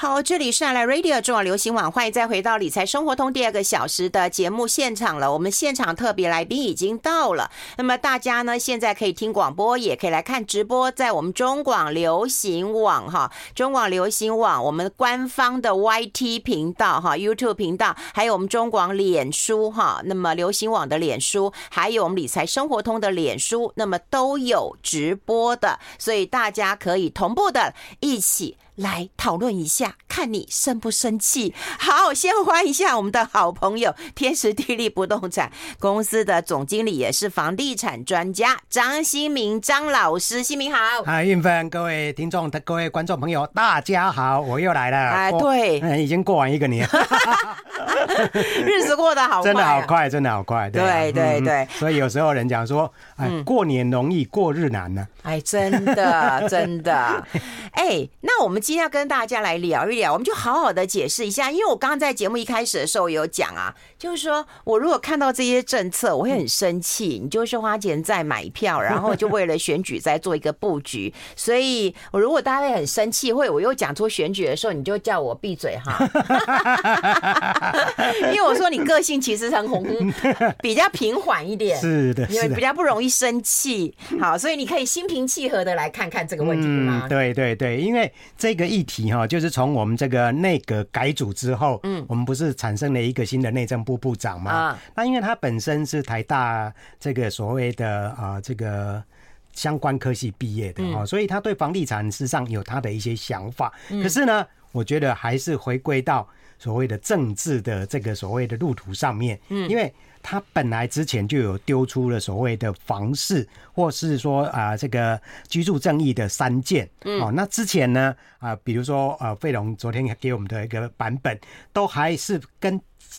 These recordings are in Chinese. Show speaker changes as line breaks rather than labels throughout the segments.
好，这里是爱来 Radio 中广流行网，欢迎再回到理财生活通第二个小时的节目现场了。我们现场特别来宾已经到了，那么大家呢现在可以听广播，也可以来看直播，在我们中广流行网哈，中广流行网我们官方的 YT 频道哈，YouTube 频道，还有我们中广脸书哈，那么流行网的脸书，还有我们理财生活通的脸书，那么都有直播的，所以大家可以同步的一起。来讨论一下，看你生不生气。好，先欢迎一下我们的好朋友天时地利不动产公司的总经理，也是房地产专家张新明张老师。新明好，
嗨，运芬，各位听众、各位观众朋友，大家好，我又来了。
哎，对，
嗯，已经过完一个年，
日子过得好快，
真的好快，真的好快。
对对对，
所以有时候人讲说，哎，过年容易过日难呢、啊。
哎，真的真的。哎，那我们。今天要跟大家来聊一聊，我们就好好的解释一下。因为我刚刚在节目一开始的时候有讲啊，就是说我如果看到这些政策，我会很生气。你就是花钱在买票，然后就为了选举在做一个布局。所以，我如果大家会很生气，或者我又讲出选举的时候，你就叫我闭嘴哈。因为我说你个性其实很红，比较平缓一点，
是的，
因为比较不容易生气。好，所以你可以心平气和的来看看这个问题吗？
嗯，对对对，因为这个。这个议题哈，就是从我们这个内阁改组之后，嗯，我们不是产生了一个新的内政部部长嘛？啊，那因为他本身是台大这个所谓的啊这个相关科系毕业的哦，所以他对房地产事实上有他的一些想法。可是呢，我觉得还是回归到所谓的政治的这个所谓的路途上面，嗯，因为。他本来之前就有丢出了所谓的房市，或是说啊这个居住正义的三件，嗯哦，那之前呢啊，比如说呃，费龙昨天给我们的一个版本，都还是跟。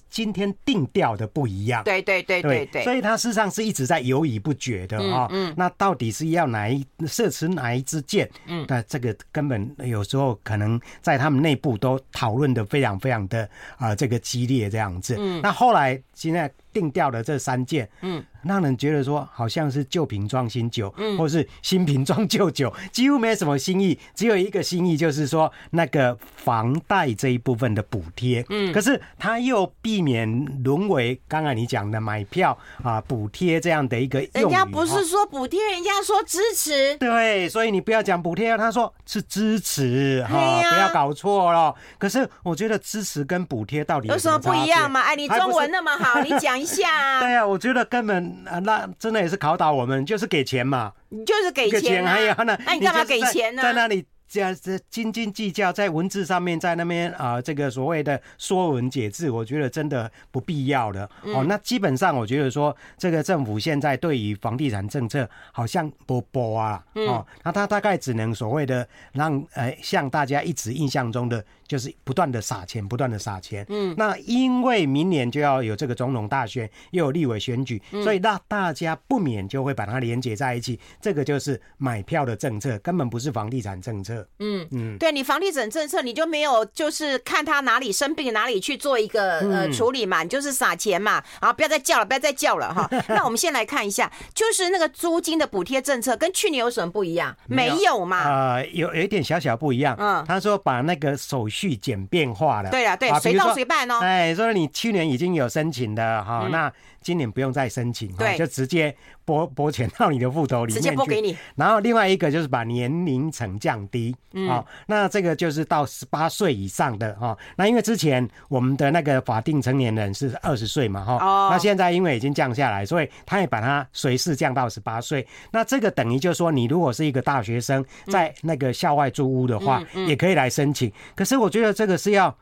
今天定调的不一样，
对对对对对，
所以他事实上是一直在犹豫不决的啊。嗯，那到底是要哪一射持哪一支箭？嗯，那这个根本有时候可能在他们内部都讨论的非常非常的啊这个激烈这样子。嗯，那后来现在定调的这三件，嗯，让人觉得说好像是旧瓶装新酒，嗯，或是新瓶装旧酒，几乎没什么新意，只有一个新意就是说那个房贷这一部分的补贴。嗯，可是他又避。免沦为刚才你讲的买票啊补贴这样的一个，
人家不是说补贴，人家说支持。
对，所以你不要讲补贴，他说是支持哈、啊，不要搞错了。可是我觉得支持跟补贴到底有什，
有什么不一样吗？哎，你中文那么好，你讲一下、啊。
对呀、啊，我觉得根本那真的也是考倒我们，就是给钱嘛，
你就是给钱、啊，
还有那，
那你干嘛给钱呢？
在那里。这样子斤斤计较，在文字上面，在那边啊，这个所谓的说文解字，我觉得真的不必要的哦。那基本上，我觉得说，这个政府现在对于房地产政策好像不播啊，哦，那他大概只能所谓的让呃，像大家一直印象中的。就是不断的撒钱，不断的撒钱。嗯，那因为明年就要有这个总统大选，又有立委选举，所以让大家不免就会把它连接在一起。这个就是买票的政策，根本不是房地产政策。嗯嗯，
对你房地产政策，你就没有就是看他哪里生病哪里去做一个呃处理嘛，你就是撒钱嘛。啊，不要再叫了，不要再叫了哈。那我们先来看一下，就是那个租金的补贴政策跟去年有什么不一样？没有嘛？
呃，有有一点小小不一样。嗯，他说把那个手续。去简便化了，
对啊，对，随到随办哦。
哎，所以你去年已经有申请的哈，那今年不用再申请，对，就直接拨拨钱到你的户头里面去，直接拨给你。然后另外一个就是把年龄层降低，嗯，那这个就是到十八岁以上的哈。那因为之前我们的那个法定成年人是二十岁嘛哈，哦，那现在因为已经降下来，所以他也把它随时降到十八岁。那这个等于就是说，你如果是一个大学生，在那个校外租屋的话，也可以来申请。可是我。我觉得这个是要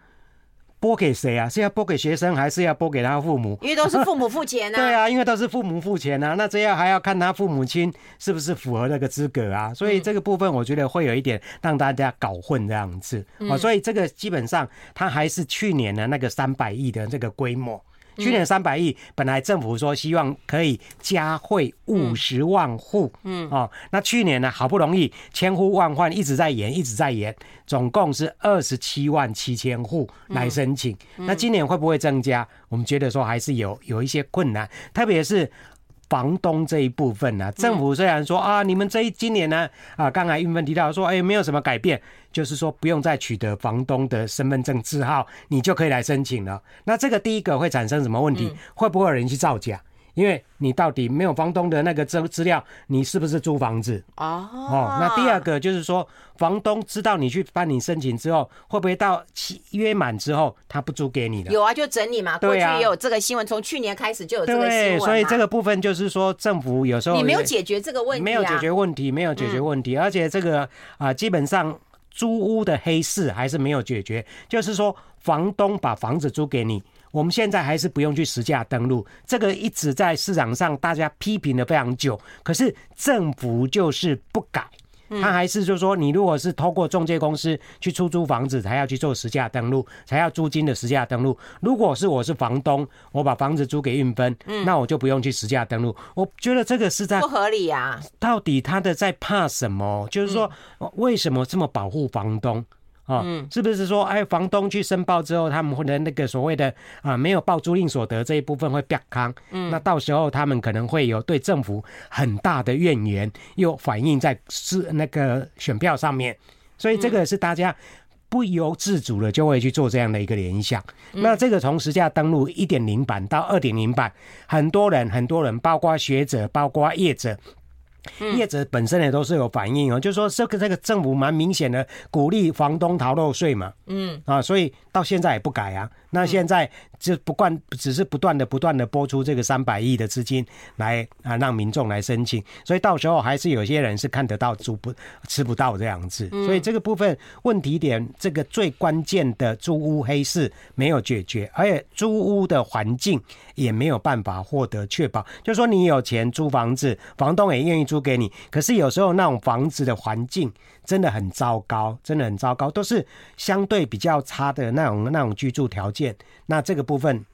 拨给谁啊？是要拨给学生，还是要拨给他父母？
因为都是父母付钱啊。
对啊，因为都是父母付钱啊。那这样还要看他父母亲是不是符合那个资格啊？所以这个部分我觉得会有一点让大家搞混这样子啊。所以这个基本上它还是去年的那个三百亿的这个规模。去年三百亿，本来政府说希望可以加惠五十万户，嗯，哦，那去年呢，好不容易千呼万唤，一直在延，一直在延，总共是二十七万七千户来申请。那今年会不会增加？我们觉得说还是有有一些困难，特别是房东这一部分呢、啊，政府虽然说啊，你们这一今年呢啊，刚才运芬提到说，哎，没有什么改变，就是说不用再取得房东的身份证字号，你就可以来申请了。那这个第一个会产生什么问题？会不会有人去造假？因为你到底没有房东的那个资资料，你是不是租房子？哦哦，那第二个就是说，房东知道你去办理申请之后，会不会到期约满之后他不租给你了？
有啊，就整理嘛。过去也有这个新闻，从去年开始就有这个新闻。
对，所以这个部分就是说，政府有时候
你没有解决这个问题，
没有解决问题，没有解决问题，而且这个啊，基本上租屋的黑市还是没有解决，就是说房东把房子租给你。我们现在还是不用去实价登录，这个一直在市场上大家批评了非常久，可是政府就是不改，他还是就是说，你如果是透过中介公司去出租房子，才要去做实价登录，才要租金的实价登录。如果是我是房东，我把房子租给运分，那我就不用去实价登录。我觉得这个是在
不合理呀。
到底他的在怕什么？就是说，为什么这么保护房东？啊，是不是说，哎，房东去申报之后，他们会的那个所谓的啊，没有报租赁所得这一部分会变康，嗯，那到时候他们可能会有对政府很大的怨言，又反映在是那个选票上面，所以这个是大家不由自主的就会去做这样的一个联想。那这个从实价登录一点零版到二点零版，很多人很多人，包括学者，包括业者。业者本身也都是有反应哦，就是说这个这个政府蛮明显的鼓励房东逃漏税嘛，嗯啊，所以到现在也不改啊。那现在就不断，只是不断的、不断的拨出这个三百亿的资金来啊，让民众来申请，所以到时候还是有些人是看得到租不吃不到这样子。所以这个部分问题点，这个最关键的租屋黑市没有解决，而且租屋的环境也没有办法获得确保。就是说你有钱租房子，房东也愿意租给你，可是有时候那种房子的环境。真的很糟糕，真的很糟糕，都是相对比较差的那种那种居住条件。那这个部分。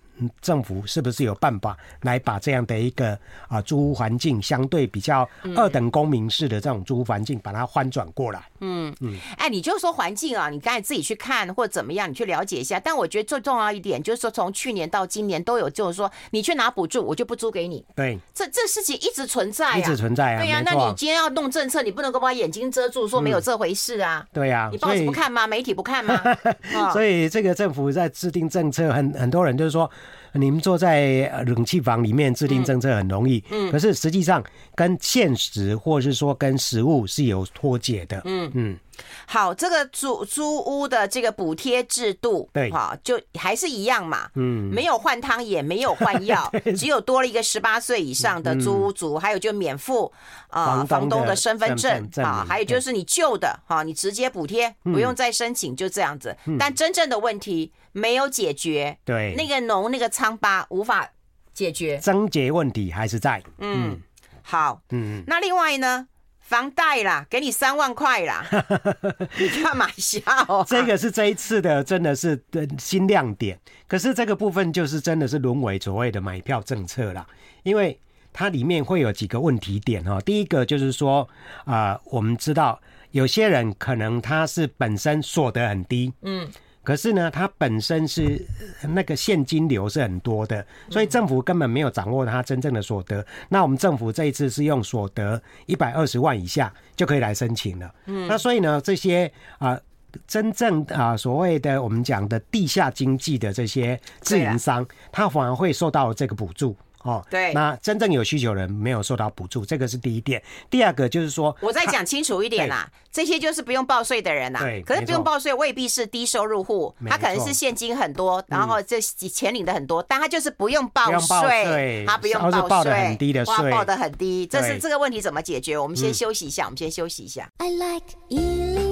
政府是不是有办法来把这样的一个啊租屋环境相对比较二等公民式的这种租屋环境，把它翻转过来？嗯嗯，
哎，你就说环境啊，你刚才自己去看或者怎么样，你去了解一下。但我觉得最重要一点就是说，从去年到今年都有，就是说你去拿补助，我就不租给你。
对，
这这事情一直存在啊，
一直存在啊。
对呀，那你今天要弄政策，你不能够把眼睛遮住，说没有这回事啊。
对呀，
你报纸不看吗？媒体不看吗？
所以这个政府在制定政策，很很多人就是说。你们坐在冷气房里面制定政策很容易，嗯，可是实际上跟现实或是说跟实物是有脱节的，嗯。嗯。
好，这个租租屋的这个补贴制度，对，好，就还是一样嘛，嗯，没有换汤也没有换药，只有多了一个十八岁以上的租屋族，还有就免付啊房东的身份证啊，还有就是你旧的哈，你直接补贴，不用再申请，就这样子。但真正的问题没有解决，对，那个脓那个疮疤无法解决，
症结问题还是在。嗯，
好，嗯，那另外呢？房贷啦，给你三万块啦，你干嘛笑啊？
这个是这一次的，真的是的新亮点。可是这个部分就是真的是沦为所谓的买票政策啦，因为它里面会有几个问题点哈。第一个就是说啊，我们知道有些人可能他是本身所得很低，嗯。可是呢，它本身是那个现金流是很多的，所以政府根本没有掌握它真正的所得。那我们政府这一次是用所得一百二十万以下就可以来申请了。嗯，那所以呢，这些啊，真正啊所谓的我们讲的地下经济的这些自营商，他反而会受到这个补助。哦，对，那真正有需求人没有受到补助，这个是第一点。第二个就是说，
我再讲清楚一点啦，这些就是不用报税的人啦。对，可是不用报税未必是低收入户，他可能是现金很多，然后这钱领的很多，但他就是不用报税，他不用报税，
报的很低的税，
报的很低，这是这个问题怎么解决？我们先休息一下，我们先休息一下。I like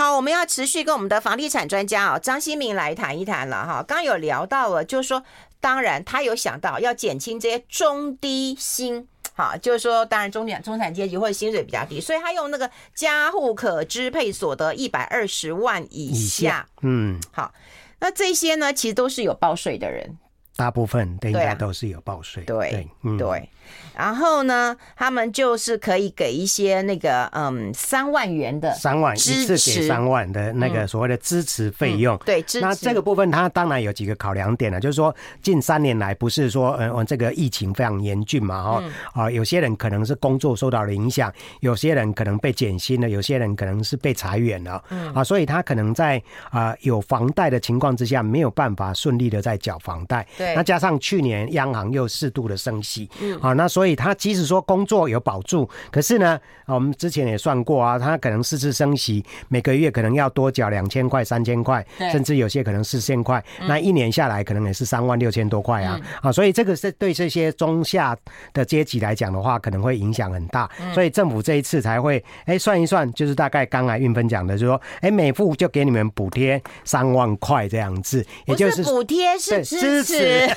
好，我们要持续跟我们的房地产专家啊张新明来谈一谈了哈。刚刚有聊到了，就是说，当然他有想到要减轻这些中低薪，哈，就是说，当然中产中产阶级或者薪水比较低，所以他用那个家户可支配所得一百二十万以下，嗯，好，那这些呢，其实都是有报税的人。
大部分应该都是有报税。
对对，嗯，对。然后呢，他们就是可以给一些那个嗯三万元的
三万一次给三万的那个所谓的支持费用。
对，支持。
那这个部分它当然有几个考量点了，就是说近三年来不是说嗯这个疫情非常严峻嘛哈啊，有些人可能是工作受到了影响，有些人可能被减薪了，有些人可能是被裁员了，啊，所以他可能在啊有房贷的情况之下没有办法顺利的在缴房贷。
对。
那加上去年央行又适度的升息，嗯，啊，那所以。他即使说工作有保住，可是呢，我们之前也算过啊，他可能四次升息，每个月可能要多缴两千块、三千块，甚至有些可能四千块，那一年下来可能也是三万六千多块啊啊！所以这个是对这些中下的阶级来讲的话，可能会影响很大。所以政府这一次才会哎算一算，就是大概刚才运分讲的，就是说哎每户就给你们补贴三万块这样子，也就是
补贴是支持。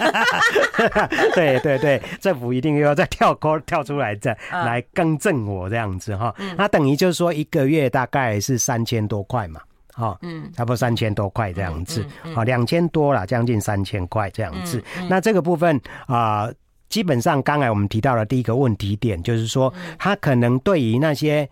对对对，政府一定又要再跳。跳出来再来更正我这样子哈，那等于就是说一个月大概是三千多块嘛，哈，嗯，差不多三千多块这样子，好，两千多了，将近三千块这样子。那这个部分啊，基本上刚才我们提到了第一个问题点就是说，他可能对于那些。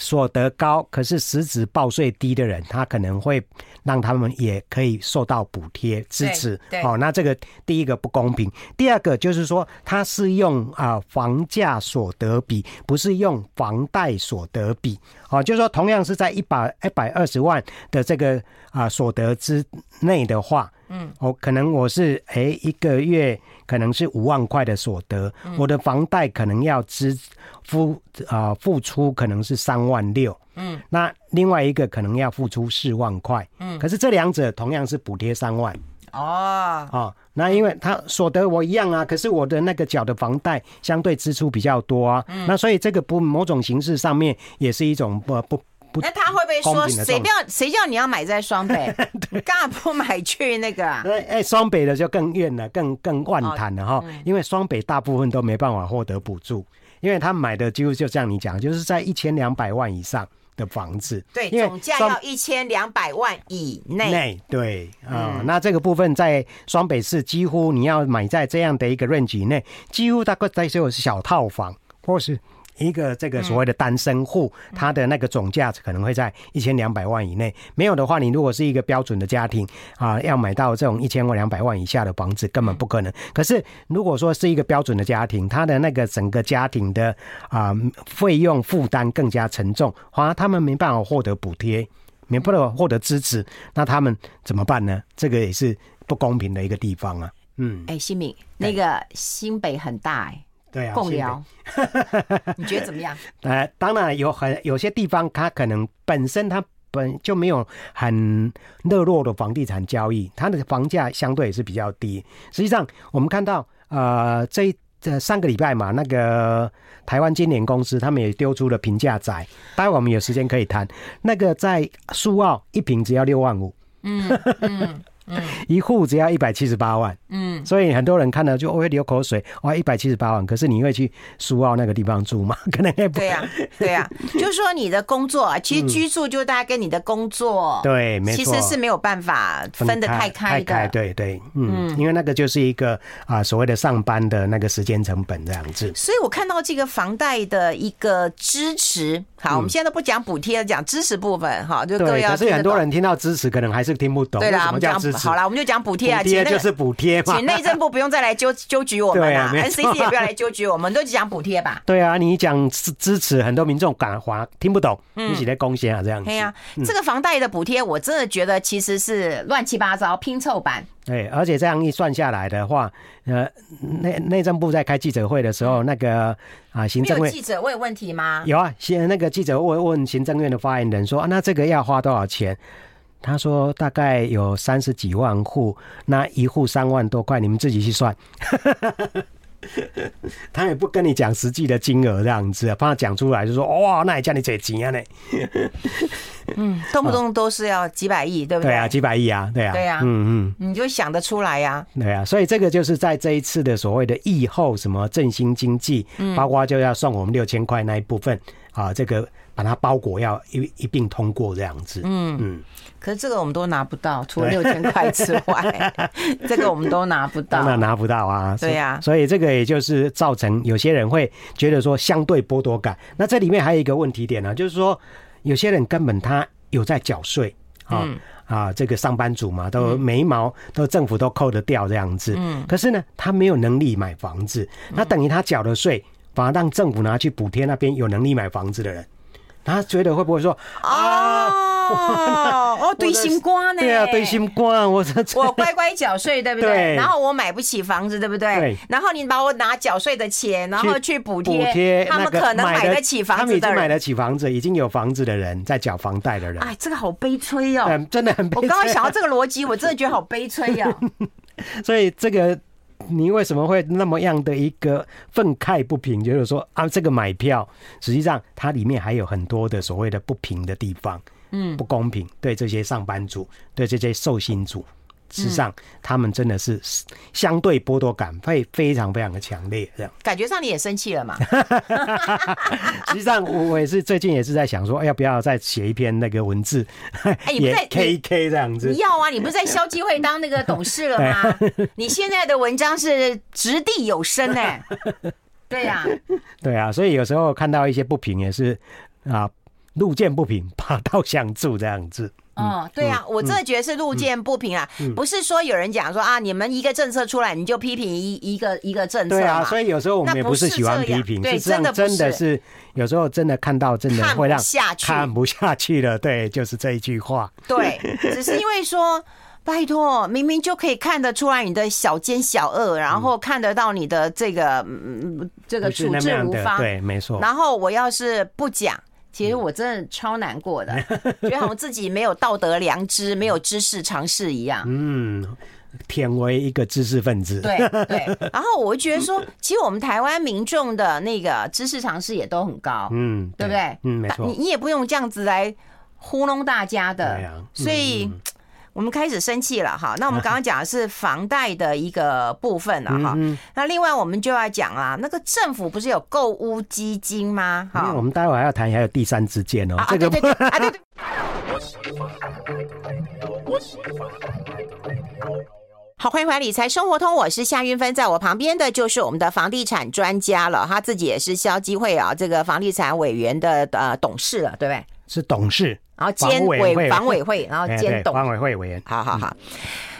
所得高，可是实质报税低的人，他可能会让他们也可以受到补贴支持。哦，那这个第一个不公平。第二个就是说，他是用啊房价所得比，不是用房贷所得比。哦，就是说，同样是在一百一百二十万的这个啊所得之内的话，嗯，哦，可能我是哎一个月可能是五万块的所得，我的房贷可能要支。付啊，付出可能是三万六，嗯，那另外一个可能要付出四万块，嗯，可是这两者同样是补贴三万，哦，哦，那因为他所得我一样啊，可是我的那个缴的房贷相对支出比较多啊，嗯，那所以这个不某种形式上面也是一种不不不，
那他会不会说谁不要谁叫你要买在双北，干嘛不买去那个？哎
哎，双北的就更怨了，更更万谈了哈，因为双北大部分都没办法获得补助。因为他买的几乎就像你讲，就是在一千两百万以上的房子，
对，总价要一千两百万以内。内
对啊、嗯，那这个部分在双北市，几乎你要买在这样的一个 range 内，几乎大概在所有是小套房，或是。一个这个所谓的单身户，他的那个总价可能会在一千两百万以内。没有的话，你如果是一个标准的家庭啊，要买到这种一千或两百万以下的房子，根本不可能。可是如果说是一个标准的家庭，他的那个整个家庭的啊费用负担更加沉重，反而，他们没办法获得补贴，没办法获得支持，那他们怎么办呢？这个也是不公平的一个地方啊。嗯，
哎，新民，那个新北很大哎。
对啊，
贡寮，你觉得怎么样？
呃，当然有很有些地方，它可能本身它本就没有很热络的房地产交易，它的房价相对也是比较低。实际上，我们看到呃，这这上个礼拜嘛，那个台湾金联公司他们也丢出了平价宅，待会我们有时间可以谈。那个在苏澳一平只要六万五。嗯。嗯嗯，一户只要一百七十八万，嗯，所以很多人看了就会流口水，哇，一百七十八万，可是你会去苏澳那个地方住吗？可能也不。对
呀，对呀，就是说你的工作，其实居住就大概跟你的工作，
对，没错，
其实是没有办法分得太开的，
对对，嗯，因为那个就是一个啊所谓的上班的那个时间成本这样子。
所以我看到这个房贷的一个支持，好，我们现在都不讲补贴，讲支持部分，哈，就各位要。
可是很多人听到支持，可能还是听不懂，对啦，我们讲支持？
好啦，我们就讲补贴啊，
补贴就是补贴嘛，
请内政部不用再来纠 纠举我们了，NCC 也不要来纠举我们，都讲补贴吧。
对啊，你讲支支持，很多民众感华听不懂，一起来贡献啊，这样子。对啊，
这个房贷的补贴，我真的觉得其实是乱七八糟拼凑版。
对，而且这样一算下来的话，呃，内内政部在开记者会的时候，那个啊，行政院
记者问问题吗？
有啊，先那个记者问问行政院的发言人说，啊，那这个要花多少钱？他说大概有三十几万户，那一户三万多块，你们自己去算。他也不跟你讲实际的金额这样子，怕他讲出来就说哇，那也叫你这钱啊呢？
嗯，动不动都是要几百亿，对不对？
对啊，几百亿啊，对啊，
对啊，嗯嗯，你就想得出来呀？
对啊，所以这个就是在这一次的所谓的疫后什么振兴经济，包括就要送我们六千块那一部分。啊，这个把它包裹要一一并通过这样子。嗯嗯。
可是这个我们都拿不到，除了六千块之外，这个我们都拿不到。
当然拿不到啊。
对呀。
所以这个也就是造成有些人会觉得说相对剥夺感。那这里面还有一个问题点呢，就是说有些人根本他有在缴税啊啊，这个上班族嘛，都眉毛都政府都扣得掉这样子。嗯。可是呢，他没有能力买房子，那等于他缴了税反而让政府拿去补贴那边有能力买房子的人。他觉得会不会说啊？
哦 哦，对心肝呢？
对啊，对心肝，我
我乖乖缴税，对不对？然后我买不起房子，对不对？然后你把我拿缴税的钱，然后去补贴补贴他们可能买得起房子的人，
他们已经买得起房子，已经有房子的人在缴房贷的人。
哎，这个好悲催哦，
真的很。
我刚刚想到这个逻辑，我真的觉得好悲催呀。
所以这个。你为什么会那么样的一个愤慨不平？就是说啊，这个买票实际上它里面还有很多的所谓的不平的地方，嗯，不公平，对这些上班族，对这些受薪族。事实上，他们真的是相对剥夺感会非常非常的强烈，这样。
感觉上你也生气了嘛？
实际上，我也是最近也是在想说，要不要再写一篇那个文字？
哎，你不在
K K 这样子？
要啊！你不是在消基会当那个董事了吗？你现在的文章是掷地有声哎。对呀，
对啊，所以有时候看到一些不平，也是啊，路见不平，拔刀相助这样子。
哦，对啊，我真的觉得是路见不平啊，不是说有人讲说啊，你们一个政策出来，你就批评一一个一个政策。
对啊，所以有时候我们也不是喜欢批评，对，真的真的是有时候真的看到真的会让看不下去了。对，就是这一句话。
对，只是因为说，拜托，明明就可以看得出来你的小奸小恶，然后看得到你的这个嗯这个处置无方，
对，没错。
然后我要是不讲。其实我真的超难过的，觉得好像自己没有道德良知，没有知识常识一样。
嗯，舔为一个知识分子。
对对。然后我就觉得说，其实我们台湾民众的那个知识常识也都很高。嗯，对不对？
嗯，没错。
你你也不用这样子来糊弄大家的。所以。我们开始生气了哈，那我们刚刚讲的是房贷的一个部分了哈，那另外我们就要讲啊，那个政府不是有购屋基金吗？哈，
我们待会还要谈，还有第三支箭哦，这个对对对，对 对。
好，欢迎回来理财生活通，我是夏韵芬，在我旁边的就是我们的房地产专家了，他自己也是消基会啊，这个房地产委员的呃董事了，对不对？
是董事。
然后兼委房委会，然后兼董
房委会委员，
好好好。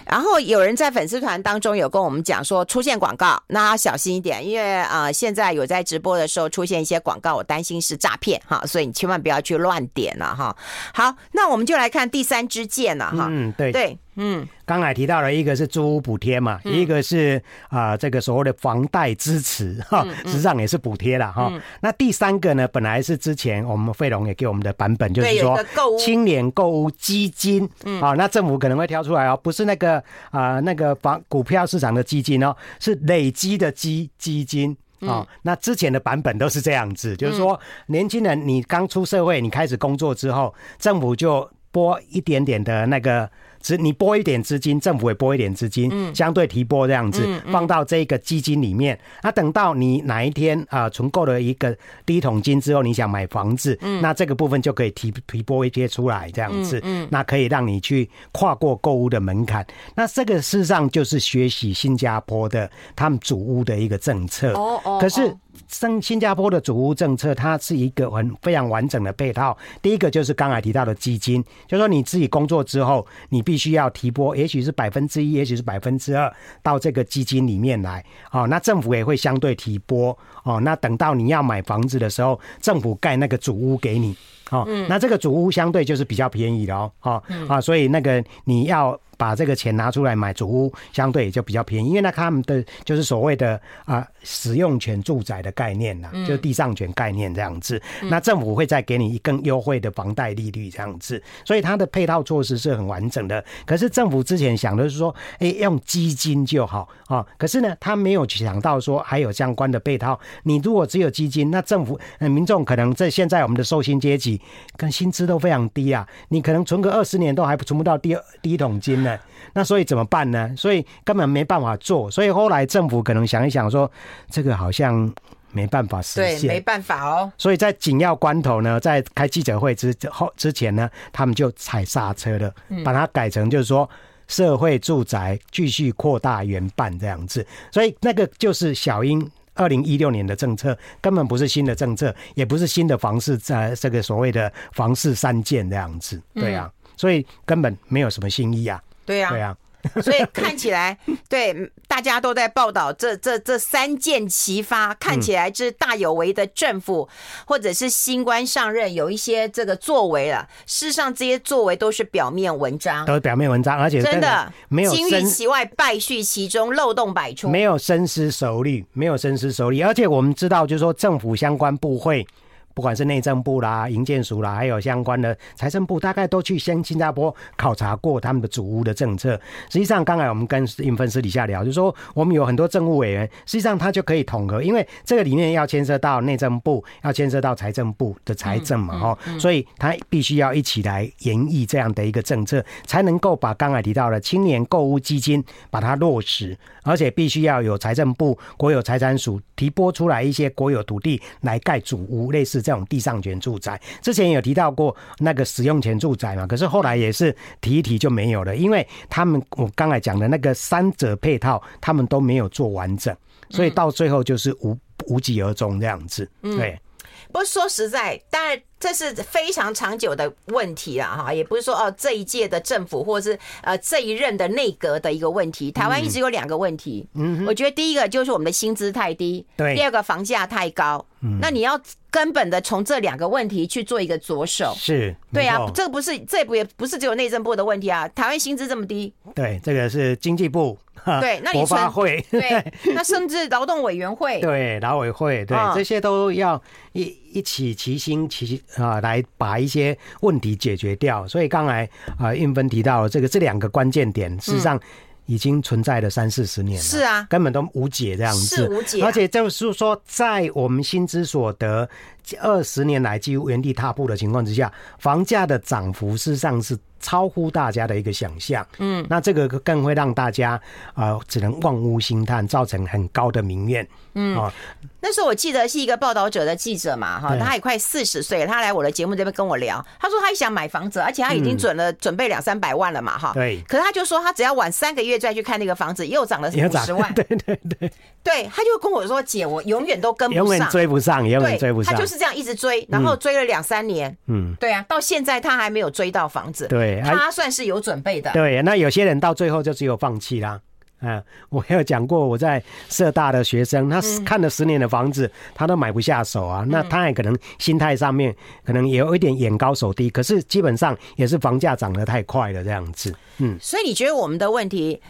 然后有人在粉丝团当中有跟我们讲说，出现广告，那要小心一点，因为呃现在有在直播的时候出现一些广告，我担心是诈骗哈，所以你千万不要去乱点了哈。好，那我们就来看第三支箭了哈。
嗯，对
对。嗯，
刚才提到了一个是租屋补贴嘛，一个是啊这个所谓的房贷支持哈，实际上也是补贴了哈。那第三个呢，本来是之前我们费龙也给我们的版本，就是说青年购物基金，啊，那政府可能会挑出来哦，不是那个啊那个房股票市场的基金哦，是累积的基基金啊。那之前的版本都是这样子，就是说年轻人你刚出社会，你开始工作之后，政府就拨一点点的那个。只你拨一点资金，政府也拨一点资金，相对提拨这样子，放到这个基金里面。那等到你哪一天啊存够了一个第一桶金之后，你想买房子，那这个部分就可以提提拨一些出来这样子，那可以让你去跨过购物的门槛。那这个事实上就是学习新加坡的他们主屋的一个政策。哦哦可是。新新加坡的主屋政策，它是一个很非常完整的配套。第一个就是刚才提到的基金，就是说你自己工作之后，你必须要提拨，也许是百分之一，也许是百分之二，到这个基金里面来。哦，那政府也会相对提拨。哦，那等到你要买房子的时候，政府盖那个主屋给你。哦，那这个主屋相对就是比较便宜的哦。哦，啊，所以那个你要。把这个钱拿出来买主屋，相对也就比较便宜，因为那他们的就是所谓的啊使用权住宅的概念呐，就是地上权概念这样子。那政府会再给你更优惠的房贷利率这样子，所以它的配套措施是很完整的。可是政府之前想的是说，哎，用基金就好啊。可是呢，他没有想到说还有相关的配套。你如果只有基金，那政府民众可能在现在我们的受薪阶级跟薪资都非常低啊，你可能存个二十年都还存不到第第一桶金呢。那所以怎么办呢？所以根本没办法做。所以后来政府可能想一想说，这个好像没办法实现，
对，没办法哦。
所以在紧要关头呢，在开记者会之后之前呢，他们就踩刹车了，把它改成就是说社会住宅继续扩大原办这样子。所以那个就是小英二零一六年的政策，根本不是新的政策，也不是新的房市在这个所谓的房市三件这样子。对啊，所以根本没有什么新意啊。
对啊，
对啊。
所以看起来，对大家都在报道这这这三箭齐发，看起来是大有为的政府，或者是新官上任有一些这个作为了。事实上，这些作为都是表面文章，
都是表面文章，而且
真的
没有
金玉其外，败絮其中，漏洞百出，
没有深思熟虑，没有深思熟虑。而且我们知道，就是说政府相关部会。不管是内政部啦、营建署啦，还有相关的财政部，大概都去先新加坡考察过他们的主屋的政策。实际上，刚才我们跟英芬私底下聊，就是说我们有很多政务委员，实际上他就可以统合，因为这个里面要牵涉到内政部，要牵涉到财政部的财政嘛，哈，所以他必须要一起来研议这样的一个政策，才能够把刚才提到的青年购屋基金把它落实，而且必须要有财政部、国有财产署提拨出来一些国有土地来盖主屋，类似。这种地上权住宅，之前有提到过那个使用权住宅嘛，可是后来也是提一提就没有了，因为他们我刚才讲的那个三者配套，他们都没有做完整，所以到最后就是无无疾而终这样子。对，
不过说实在，当然。这是非常长久的问题了哈，也不是说哦这一届的政府或者是呃这一任的内阁的一个问题。台湾一直有两个问题，嗯，我觉得第一个就是我们的薪资太低，对，第二个房价太高，嗯，那你要根本的从这两个问题去做一个着手，
是，
对啊，这个不是这不也不是只有内政部的问题啊，台湾薪资这么低，
对，这个是经济部，
对，那你国发会，对，那甚至劳动委员会，
对，劳委会，对，这些都要一一起齐心齐。啊，来把一些问题解决掉。所以刚才啊，韵芬提到了这个这两个关键点，事实上已经存在了三四十年了，
是啊，
根本都无解这样子，
是无解。
而且就是说，在我们心之所得二十年来几乎原地踏步的情况之下，房价的涨幅事实上是。超乎大家的一个想象，嗯，那这个更会让大家啊、呃、只能望屋兴叹，造成很高的民怨，嗯，哦、
那时候我记得是一个报道者的记者嘛，哈，他也快四十岁，他来我的节目这边跟我聊，他说他也想买房子，而且他已经准了、嗯、准备两三百万了嘛，哈，对，可是他就说他只要晚三个月再去看那个房子，又涨了五十万，对对对，对，他就跟我说姐，我永远都跟不上，
永远追不上，永远追不上，
他就是这样一直追，然后追了两三年，嗯，对啊，到现在他还没有追到房子，对。他算是有准备的，
对。那有些人到最后就只有放弃啦。嗯，我有讲过，我在社大的学生，他看了十年的房子，他都买不下手啊。那他也可能心态上面可能也有一点眼高手低，可是基本上也是房价涨得太快了这样子。嗯，
所以你觉得我们的问题？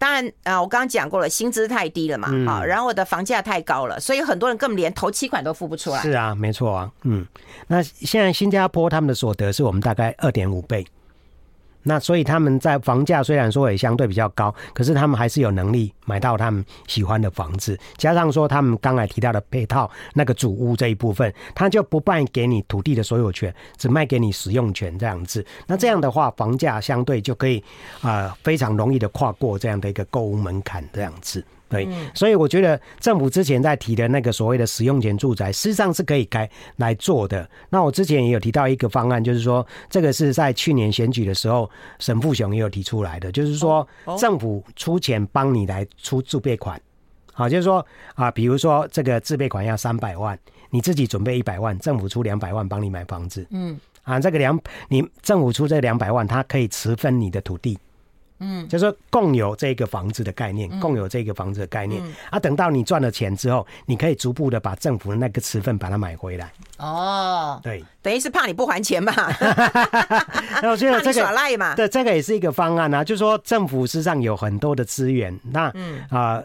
当然啊，我刚刚讲过了，薪资太低了嘛，好，然后我的房价太高了，所以很多人根本连头期款都付不出来。
是啊，没错啊，嗯，那现在新加坡他们的所得是我们大概二点五倍。那所以他们在房价虽然说也相对比较高，可是他们还是有能力买到他们喜欢的房子。加上说他们刚才提到的配套那个主屋这一部分，他就不卖给你土地的所有权，只卖给你使用权这样子。那这样的话，房价相对就可以啊、呃、非常容易的跨过这样的一个购物门槛这样子。对，所以我觉得政府之前在提的那个所谓的使用权住宅，事实上是可以该来做的。那我之前也有提到一个方案，就是说这个是在去年选举的时候，沈富雄也有提出来的，就是说政府出钱帮你来出自备款，好，就是说啊，比如说这个自备款要三百万，你自己准备一百万，政府出两百万帮你买房子，嗯，啊，这个两你政府出这两百万，它可以持分你的土地。嗯，就是说共有这个房子的概念，共有这个房子的概念啊。等到你赚了钱之后，你可以逐步的把政府的那个持份把它买回来。哦，对，
等于是怕你不还钱嘛。
那我觉得这个
耍赖嘛。
对，这个也是一个方案啊。就是说政府实际上有很多的资源，那嗯啊，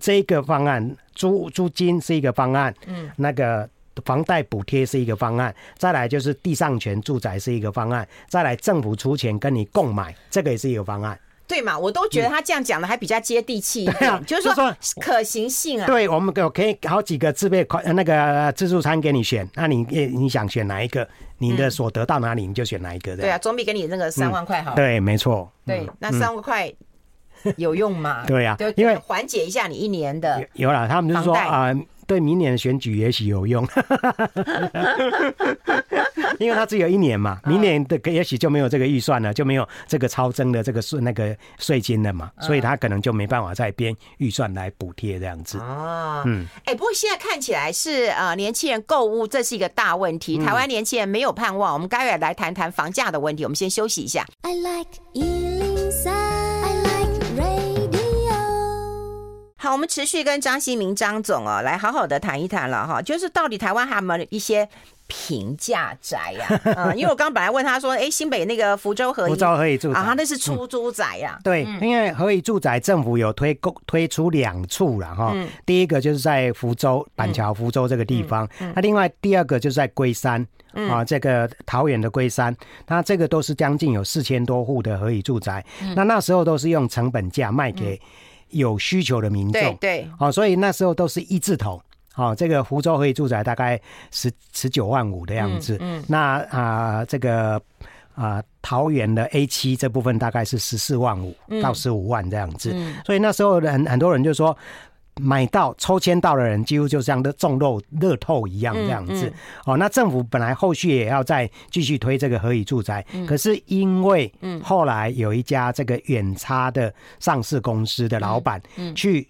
这个方案租租金是一个方案，嗯，那个。房贷补贴是一个方案，再来就是地上权住宅是一个方案，再来政府出钱跟你共买，这个也是一个方案，
对嘛？我都觉得他这样讲的还比较接地气一点，嗯啊、就是说可行性啊。
对，我们有可以好几个自备款那个自助餐给你选，那你你想选哪一个？你的所得到哪里你就选哪一个。对啊，
总比给你那个三万块好、嗯。
对，没错。
对，那三万块。有用吗？
对呀、啊，因为
缓解一下你一年的
有了，他们就是说啊、呃，对明年的选举也许有用，因为它只有一年嘛，明年的也许就没有这个预算了，就没有这个超增的这个税那个税金了嘛，所以他可能就没办法再编预算来补贴这样子。
哦，嗯，哎，不过现在看起来是呃，年轻人购物这是一个大问题，台湾年轻人没有盼望。我们待会来谈谈房价的问题，我们先休息一下。I like 好，我们持续跟张新明张总哦，来好好的谈一谈了哈，就是到底台湾还有没有一些平价宅呀？嗯，因为我刚刚本来问他说，哎，新北那个福州合宜，
福州合宜住宅。
啊，那是出租宅呀。
对，因为合宜住宅政府有推供推出两处了哈，第一个就是在福州板桥福州这个地方，那另外第二个就是在龟山啊，这个桃园的龟山，那这个都是将近有四千多户的合宜住宅，那那时候都是用成本价卖给。有需求的民众，对对，好，所以那时候都是一字头，好，这个福州可以住宅大概十十九万五的样子，嗯，那啊，这个啊，桃园的 A 七这部分大概是十四万五到十五万这样子，所以那时候很很多人就说。买到抽签到的人，几乎就像的中乐乐透一样这样子。哦，那政府本来后续也要再继续推这个合宜住宅，可是因为后来有一家这个远差的上市公司的老板去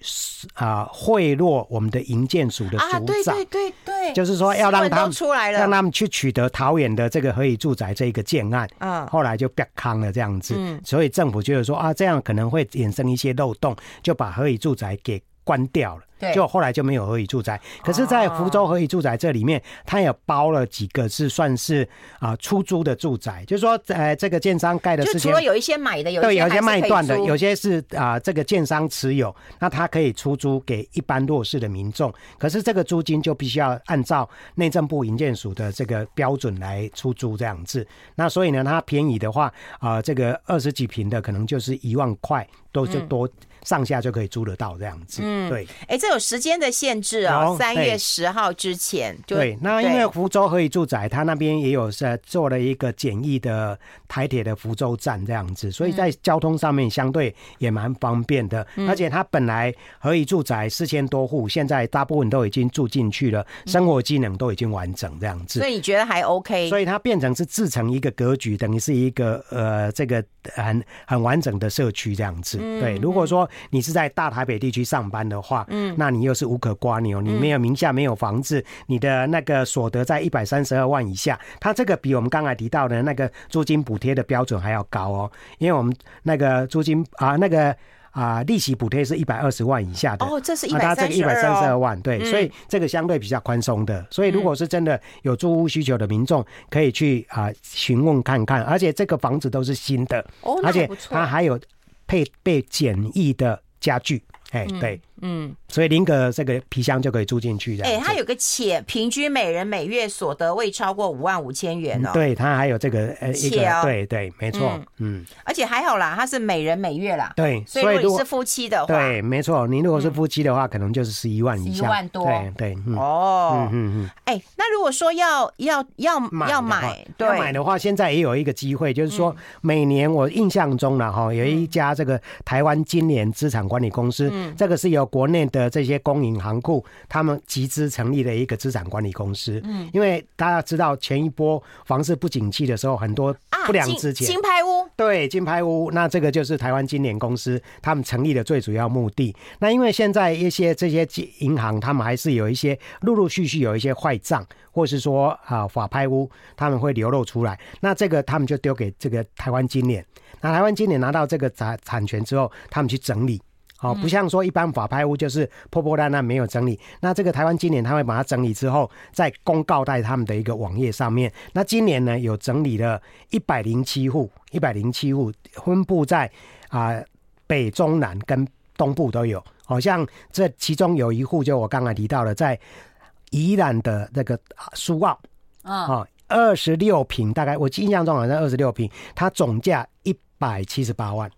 啊贿赂我们的营建署的署长，对对对对，就是说要让他们出来了，让他们去取得桃园的这个合宜住宅这一个建案。嗯，后来就变康了这样子。所以政府觉得说啊，这样可能会衍生一些漏洞，就把合宜住宅给。关掉了。就后来就没有合以住宅，可是，在福州合以住宅这里面，它也包了几个是算是啊出租的住宅，就是说，呃，这个建商盖的是除了
有一些买的，有
对，有些卖断的，有些是啊这个建商持有，那它可以出租给一般弱势的民众，可是这个租金就必须要按照内政部营建署的这个标准来出租这样子。那所以呢，它便宜的话啊，这个二十几平的可能就是一万块，都是多上下就可以租得到这样子。嗯，对。
哎，这有时间的限制哦，三月十号之前。
对，那因为福州合宜住宅，它那边也有是做了一个简易的台铁的福州站这样子，所以在交通上面相对也蛮方便的。而且它本来合宜住宅四千多户，现在大部分都已经住进去了，生活机能都已经完整这样子。
所以你觉得还 OK？
所以它变成是自成一个格局，等于是一个呃这个很很完整的社区这样子。对，如果说你是在大台北地区上班的话，嗯，那你又是。无可刮牛，你没有名下没有房子，你的那个所得在一百三十二万以下，它这个比我们刚才提到的那个租金补贴的标准还要高哦，因为我们那个租金啊，那个啊利息补贴是一百二十万以下的。
哦，这是一
百三十二万，对，所以这个相对比较宽松的，所以如果是真的有住屋需求的民众，可以去啊询问看看，而且这个房子都是新的，哦而且它还有配备简易的家具，哎，对。嗯，所以林格这个皮箱就可以住进去的。
哎，它有个且平均每人每月所得未超过五万五千元哦。
对，它还有这个呃一个，对对，没错，嗯。
而且还好啦，它是每人每月啦。
对，
所以如果是夫妻的话，
对，没错，你如果是夫妻的话，可能就是十一万以下。
一万多，
对对。
哦，嗯嗯嗯。哎，那如果说要要要买要买，
要买的话，现在也有一个机会，就是说每年我印象中了哈，有一家这个台湾金联资产管理公司，这个是由国内的这些。些公营行库，他们集资成立的一个资产管理公司。嗯，因为大家知道前一波房市不景气的时候，很多不良资金，
金牌屋，
对，金拍屋，那这个就是台湾金联公司他们成立的最主要目的。那因为现在一些这些银行，他们还是有一些陆陆续续有一些坏账，或是说啊法拍屋，他们会流露出来。那这个他们就丢给这个台湾金联，那台湾金联拿到这个产产权之后，他们去整理。哦，不像说一般法拍屋就是破破烂烂没有整理，那这个台湾今年他会把它整理之后再公告在他们的一个网页上面。那今年呢有整理了一百零七户，一百零七户分布在啊北中南跟东部都有。好像这其中有一户就我刚才提到了，在宜兰的那个苏澳啊，二十六平，大概我印象中好像二十六平，它总价一百七十八万。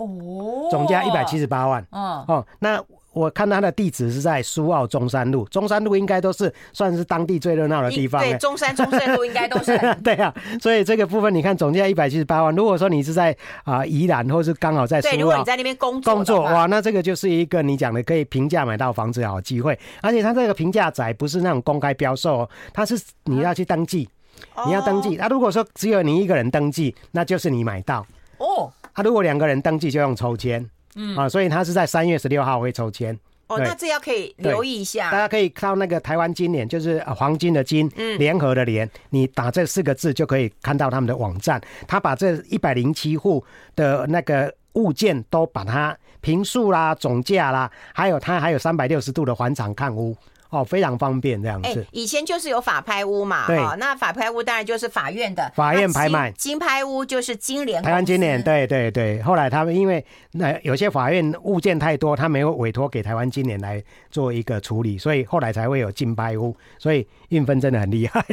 哦，总价一百七十八万。嗯，哦，那我看他的地址是在苏澳中山路，中山路应该都是算是当地最热闹的地方。
对，中山中山路应该都是。
对啊，所以这个部分你看总价一百七十八万。如果说你是在啊宜兰，或是刚好在苏澳，
对，如果你在那边工作
工作哇，那这个就是一个你讲的可以平价买到房子的好机会。而且它这个平价宅不是那种公开标售哦，它是你要去登记，啊、你要登记。那、如果说只有你一个人登记，那就是你买到哦。啊，如果两个人登记就用抽签。嗯啊，所以他是在三月十六号会抽签。
哦，那这要可以留意一下。
大家可以到那个台湾金联，就是黄金的金，嗯，联合的联，你打这四个字就可以看到他们的网站。他把这一百零七户的那个物件都把它平数啦、总价啦，还有他还有三百六十度的环场看屋。哦，非常方便这样子。
欸、以前就是有法拍屋嘛，
对、
哦，那法拍屋当然就是法院的，
法院拍卖。
金拍屋就是金联，
台湾金联，对对对。后来他们因为那有些法院物件太多，他没有委托给台湾金联来做一个处理，所以后来才会有金拍屋。所以运分真的很厉害。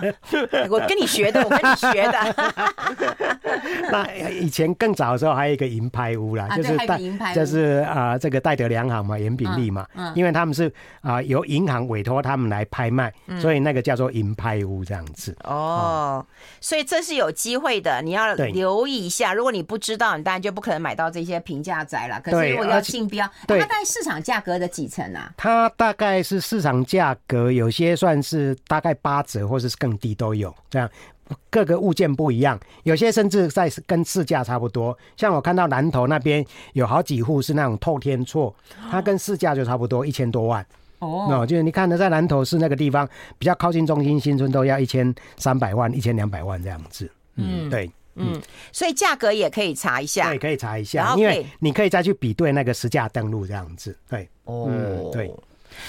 我跟你学的，我跟你学的。
那以前更早的时候还有一个银拍屋啦，就是戴，就是啊、呃、这个戴德梁行嘛，严炳利嘛，因为他们是啊、呃、有银。银行委托他们来拍卖，所以那个叫做银拍屋这样子。
哦，哦，所以这是有机会的，你要留意一下。如果你不知道，你当然就不可能买到这些平价宅了。可是如果要竞标，它大概市场价格的几成啊？
它大概是市场价格，有些算是大概八折，或者是更低都有。这样各个物件不一样，有些甚至在跟市价差不多。像我看到南头那边有好几户是那种透天厝，它跟市价就差不多一千多万。哦，那就是你看的，在南投市那个地方，比较靠近中心新村，都要一千三百万、一千两百万这样子。嗯，对，
嗯，所以价格也可以查一下，
对，可以查一下，因为你可以再去比对那个实价登录这样子。对，哦，嗯，对。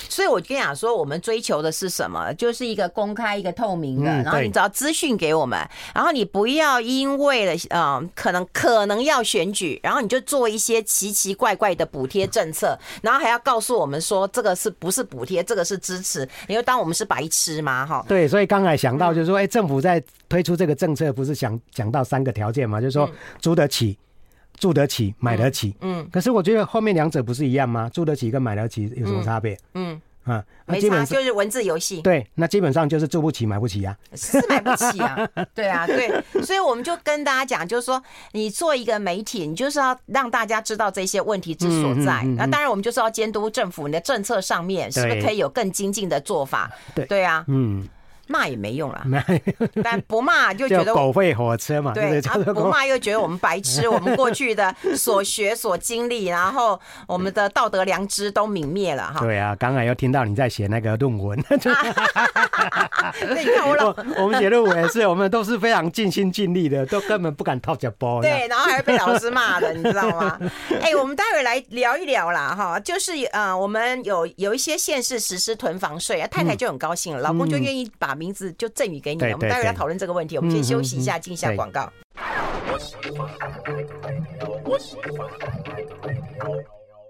所以，我跟你讲说，我们追求的是什么？就是一个公开、一个透明的，然后你只要资讯给我们，然后你不要因为了，嗯，可能可能要选举，然后你就做一些奇奇怪怪的补贴政策，然后还要告诉我们说这个是不是补贴，这个是支持，你就当我们是白痴吗？哈，
对，所以刚才想到就是说，哎，政府在推出这个政策，不是想讲到三个条件嘛？就是说，租得起、住得起、买得起。嗯，可是我觉得后面两者不是一样吗？住得起跟买得起有什么差别？嗯。啊，
没差，就是文字游戏。
对，那基本上就是住不起、买不起呀、
啊，是买不起啊。对啊，对，所以我们就跟大家讲，就是说，你做一个媒体，你就是要让大家知道这些问题之所在。那、嗯嗯嗯、当然，我们就是要监督政府，你的政策上面是不是可以有更精进的做法？对，对啊，嗯。骂也没用了，但不骂就觉得
狗吠火车嘛。
对，不骂又觉得我们白痴，我们过去的所学所经历，然后我们的道德良知都泯灭了哈。
对啊，刚才又听到你在写那个论文。你
看我老，
我们写论文也是，我们都是非常尽心尽力的，都根本不敢套脚包。
对，然后还被老师骂的，你知道吗？哎，我们待会来聊一聊啦，哈，就是呃，我们有有一些县市实施囤房税啊，太太就很高兴了，老公就愿意把。名字就赠予给你了。我们待会来讨论这个问题。我们先休息一下，进一下广告。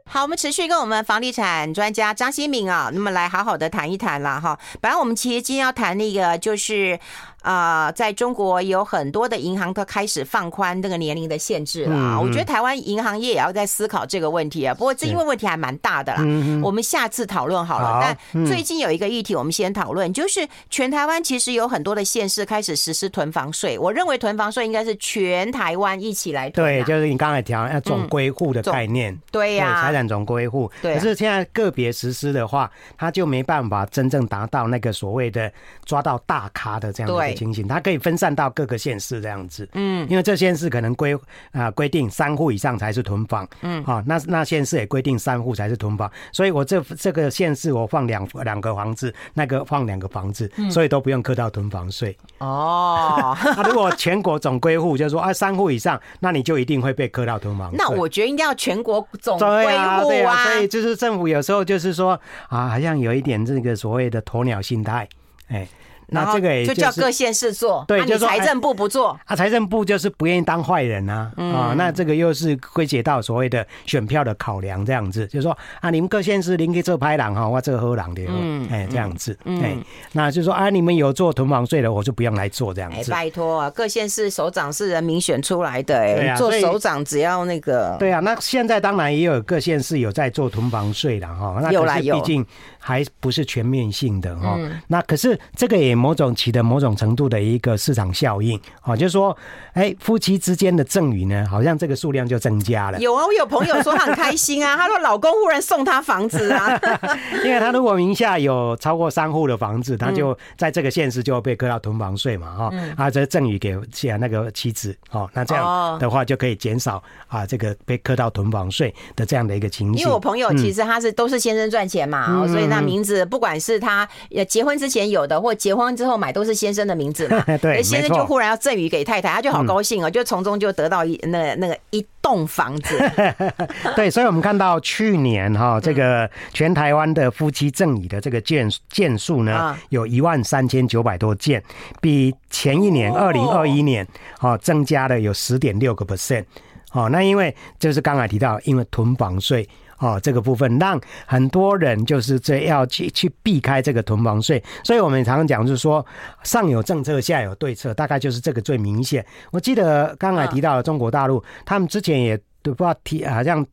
好，我们持续跟我们房地产专家张新明啊，那么来好好的谈一谈了哈。本来我们其实今天要谈那个就是。啊、呃，在中国有很多的银行都开始放宽那个年龄的限制了啊。嗯嗯、我觉得台湾银行业也要在思考这个问题啊。不过这因为问题还蛮大的啦，嗯、我们下次讨论好了。好，但最近有一个议题，我们先讨论，嗯、就是全台湾其实有很多的县市开始实施囤房税。我认为囤房税应该是全台湾一起来囤。
对，就是你刚才讲要总归户的概念。嗯、对呀、啊，财产总归户。可是现在个别实施的话，他就没办法真正达到那个所谓的抓到大咖的这样的情形。它可以分散到各个县市这样子，嗯，因为这县市可能规啊规定三户以上才是囤房，嗯，好，那那县市也规定三户才是囤房，所以我这这个县市我放两两个房子，那个放两个房子，所以都不用课到囤房税。哦，那如果全国总归户就是说啊三户以上，那你就一定会被课到囤房税。
那我觉得应该要全国总归户啊，
对啊，所以就是政府有时候就是说啊，好像有一点这个所谓的鸵鸟心态，哎。
然后这个也就叫各县市做，对，就财政部不做。
啊，财政部就是不愿意当坏人啊啊，那这个又是归结到所谓的选票的考量，这样子，就是说啊，你们各县市您可以做拍狼哈，我这个喝狼的，嗯，哎，这样子，哎，那就是说啊，你们有做囤房税的，我就不用来做这样子。
拜托啊，各县市首长是人民选出来的，哎，做首长只要那个，
对啊，那现在当然也有各县市有在做囤房税了哈，那可是毕竟还不是全面性的哈，那可是这个也某种起的某种程度的一个市场效应。啊，就是说，哎，夫妻之间的赠与呢，好像这个数量就增加了。
有啊，我有朋友说他很开心啊，他说老公忽然送他房子啊，
因为他如果名下有超过三户的房子，他就在这个现实就会被课到囤房税嘛，哈，啊，这赠与给下那个妻子，哦，那这样的话就可以减少啊这个被课到囤房税的这样的一个情形。
因为我朋友其实他是都是先生赚钱嘛，所以那名字不管是他结婚之前有的，或结婚之后买，都是先生的名字嘛。对，先生就忽然要赠予给太太，他就好高兴哦，就从中就得到一那那个一栋房子。
对，所以我们看到去年哈，这个全台湾的夫妻赠与的这个件件数呢，有一万三千九百多件，比前一年二零二一年哦增加了有十点六个 percent。哦，那因为就是刚才提到，因为囤房税。哦，这个部分让很多人就是这要去去避开这个囤房税，所以我们常常讲就是说，上有政策，下有对策，大概就是这个最明显。我记得刚才提到了中国大陆，他们之前也都不知道提，好像。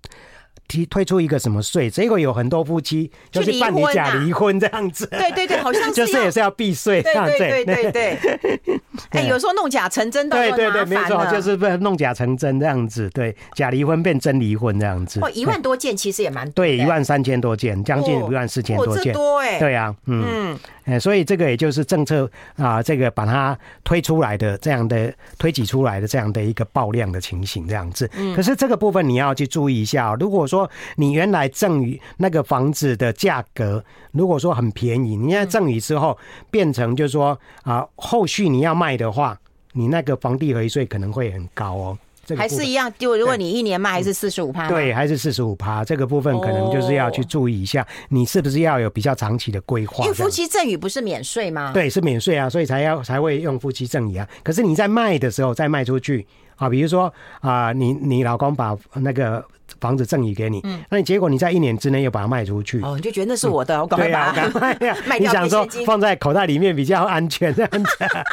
提推出一个什么税？结果有很多夫妻就是办理假离婚这样子。
对对对，好像 是
就是也是要避税。
对对对对 对。哎，有时候弄假成真，
对对对，没错，就是被弄假成真这样子。对，假离婚变真离婚这样子。
哦，一万多件其实也蛮多。
对，一万三千多件，将近一万四千多件。
多哎。
对啊，嗯。哎，所以这个也就是政策啊，这个把它推出来的这样的推挤出来的这样的一个爆量的情形这样子。可是这个部分你要去注意一下，如果说你原来赠与那个房子的价格，如果说很便宜，你现在赠与之后变成就是说啊，后续你要卖的话，你那个房地合一税可能会很高哦。
还是一样，就如果你一年卖还是四十五趴，
对，还是四十五趴，这个部分可能就是要去注意一下，你是不是要有比较长期的规划？
因为夫妻赠与不是免税吗？
对，是免税啊，所以才要才会用夫妻赠与啊。可是你在卖的时候再卖出去啊，比如说啊，你你老公把那个。房子赠予给你，嗯，那你结果你在一年之内又把它卖出去，
哦，你就觉得那是我的，我赶快把它 卖掉。
你想说放在口袋里面比较安全这样子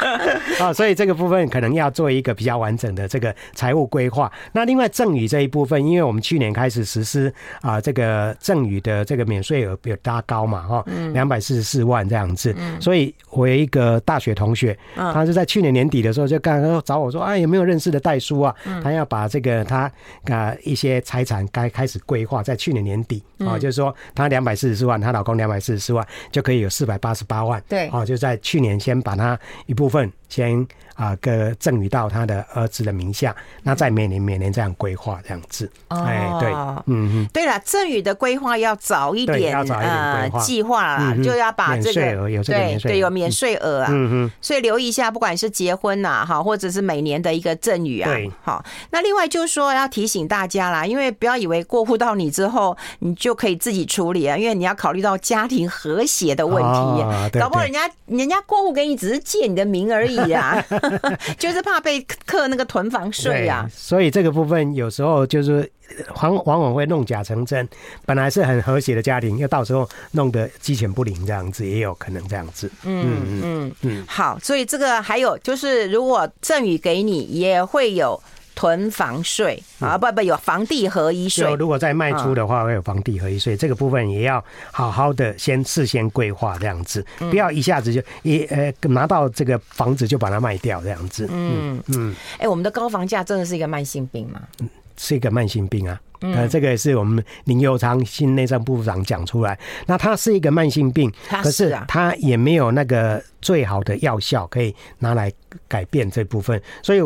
啊，所以这个部分可能要做一个比较完整的这个财务规划。那另外赠与这一部分，因为我们去年开始实施啊，这个赠与的这个免税额比较大高嘛，哈，两百四十四万这样子，所以我有一个大学同学，他是在去年年底的时候就刚刚找我说，哎，有没有认识的代书啊？他要把这个他啊一些财产。该开始规划，在去年年底啊，就是说她两百四十四万，她老公两百四十四万，就可以有四百八十八万。对，哦，就在去年先把它一部分先。啊，个赠与到他的儿子的名下，那在每年每年这样规划这样子，哎，对，嗯嗯，
对了，赠与的规划要早一点，
要早一点规划，
计划啦，就要把这个对对有免税额啊，嗯嗯，所以留意一下，不管是结婚呐，哈，或者是每年的一个赠与啊，对，好，那另外就是说要提醒大家啦，因为不要以为过户到你之后，你就可以自己处理啊，因为你要考虑到家庭和谐的问题，搞不好人家人家过户给你只是借你的名而已啊。就是怕被课那个囤房税啊，
所以这个部分有时候就是往往往会弄假成真，本来是很和谐的家庭，又到时候弄得鸡犬不宁这样子，也有可能这样子。嗯
嗯嗯嗯，好，所以这个还有就是，如果赠与给你，也会有。囤房税啊，不不有房地合一税。
如果再卖出的话，会有房地合一税，这个部分也要好好的先事先规划这样子，不要一下子就一呃拿到这个房子就把它卖掉这样子。嗯
嗯，哎，我们的高房价真的是一个慢性病吗？
是一个慢性病啊。呃，这个也是我们林佑昌新内政部长讲出来，那它是一个慢性病，可是它也没有那个最好的药效可以拿来改变这部分，所以。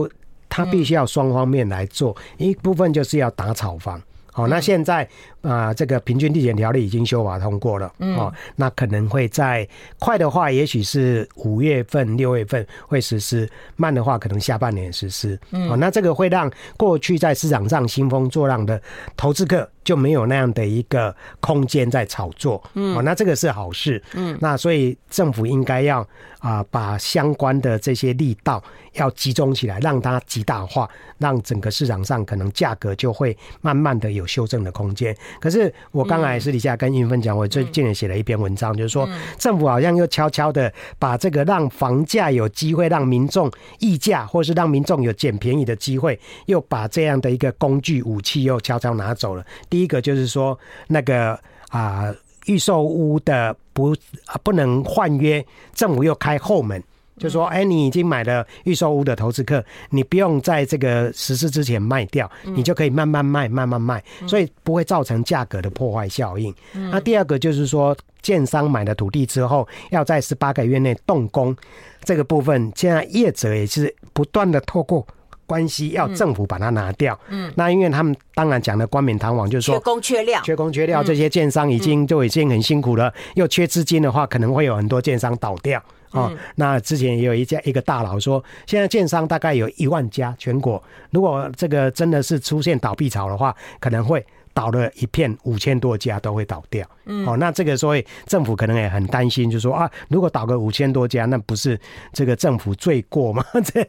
他必须要双方面来做，一部分就是要打草房。好，那现在啊，这个平均地权条例已经修法通过了，嗯哦，那可能会在快的话，也许是五月份、六月份会实施；慢的话，可能下半年实施。哦，那这个会让过去在市场上兴风作浪的投资客。就没有那样的一个空间在炒作。嗯，哦，那这个是好事。嗯，那所以政府应该要啊，把相关的这些力道要集中起来，让它极大化，让整个市场上可能价格就会慢慢的有修正的空间。可是我刚才私底下跟云芬讲，我最近也写了一篇文章，就是说政府好像又悄悄的把这个让房价有机会让民众议价，或是让民众有捡便宜的机会，又把这样的一个工具武器又悄悄拿走了。第一个就是说那个啊，预售屋的不啊不能换约，政府又开后门。就说，哎，你已经买了预售屋的投资客，你不用在这个实施之前卖掉，你就可以慢慢卖，慢慢卖，所以不会造成价格的破坏效应。那第二个就是说，建商买了土地之后，要在十八个月内动工，这个部分现在业者也是不断的透过关系要政府把它拿掉。嗯，那因为他们当然讲的冠冕堂皇，就是说
缺工缺料，
缺工缺料，这些建商已经就已经很辛苦了，又缺资金的话，可能会有很多建商倒掉。哦，那之前也有一家一个大佬说，现在建商大概有一万家全国，如果这个真的是出现倒闭潮的话，可能会。倒了一片，五千多家都会倒掉。嗯，哦，那这个所以政府可能也很担心，就说啊，如果倒个五千多家，那不是这个政府罪过吗？这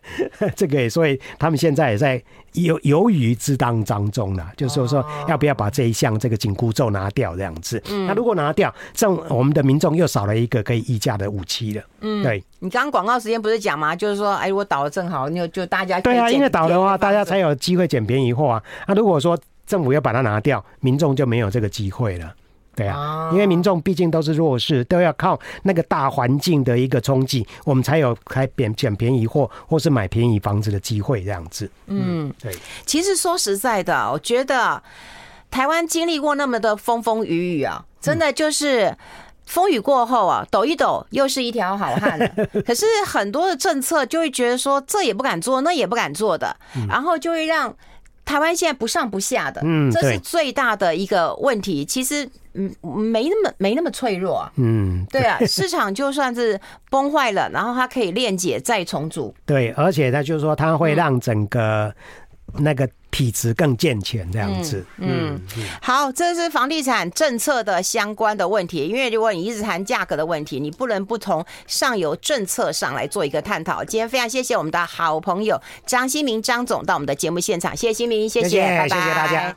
这个，所以他们现在也在犹犹豫之当当中了，就是说说要不要把这一项这个紧箍咒拿掉这样子。嗯，那如果拿掉，这我们的民众又少了一个可以议价的武器了。嗯，对。
你刚刚广告时间不是讲吗？就是说，哎，我倒了正好，就就大家
对啊，因为倒的话，大家才有机会捡便宜货啊。那如果说政府要把它拿掉，民众就没有这个机会了，对啊，因为民众毕竟都是弱势，都要靠那个大环境的一个冲击，我们才有开便捡便宜货或是买便宜房子的机会，这样子。嗯，对。
其实说实在的，我觉得台湾经历过那么多风风雨雨啊，真的就是风雨过后啊，抖一抖又是一条好汉了。可是很多的政策就会觉得说，这也不敢做，那也不敢做的，然后就会让。台湾现在不上不下的，嗯，这是最大的一个问题。其实，嗯，没那么没那么脆弱啊，嗯，对啊，市场就算是崩坏了，然后它可以链接再重组。
对，而且它就是说，它会让整个那个。体质更健全这样子，
嗯，嗯，好，这是房地产政策的相关的问题。因为如果你一直谈价格的问题，你不能不从上游政策上来做一个探讨。今天非常谢谢我们的好朋友张新明张总到我们的节目现场，谢谢新明，谢谢，谢谢，拜拜，谢谢大家。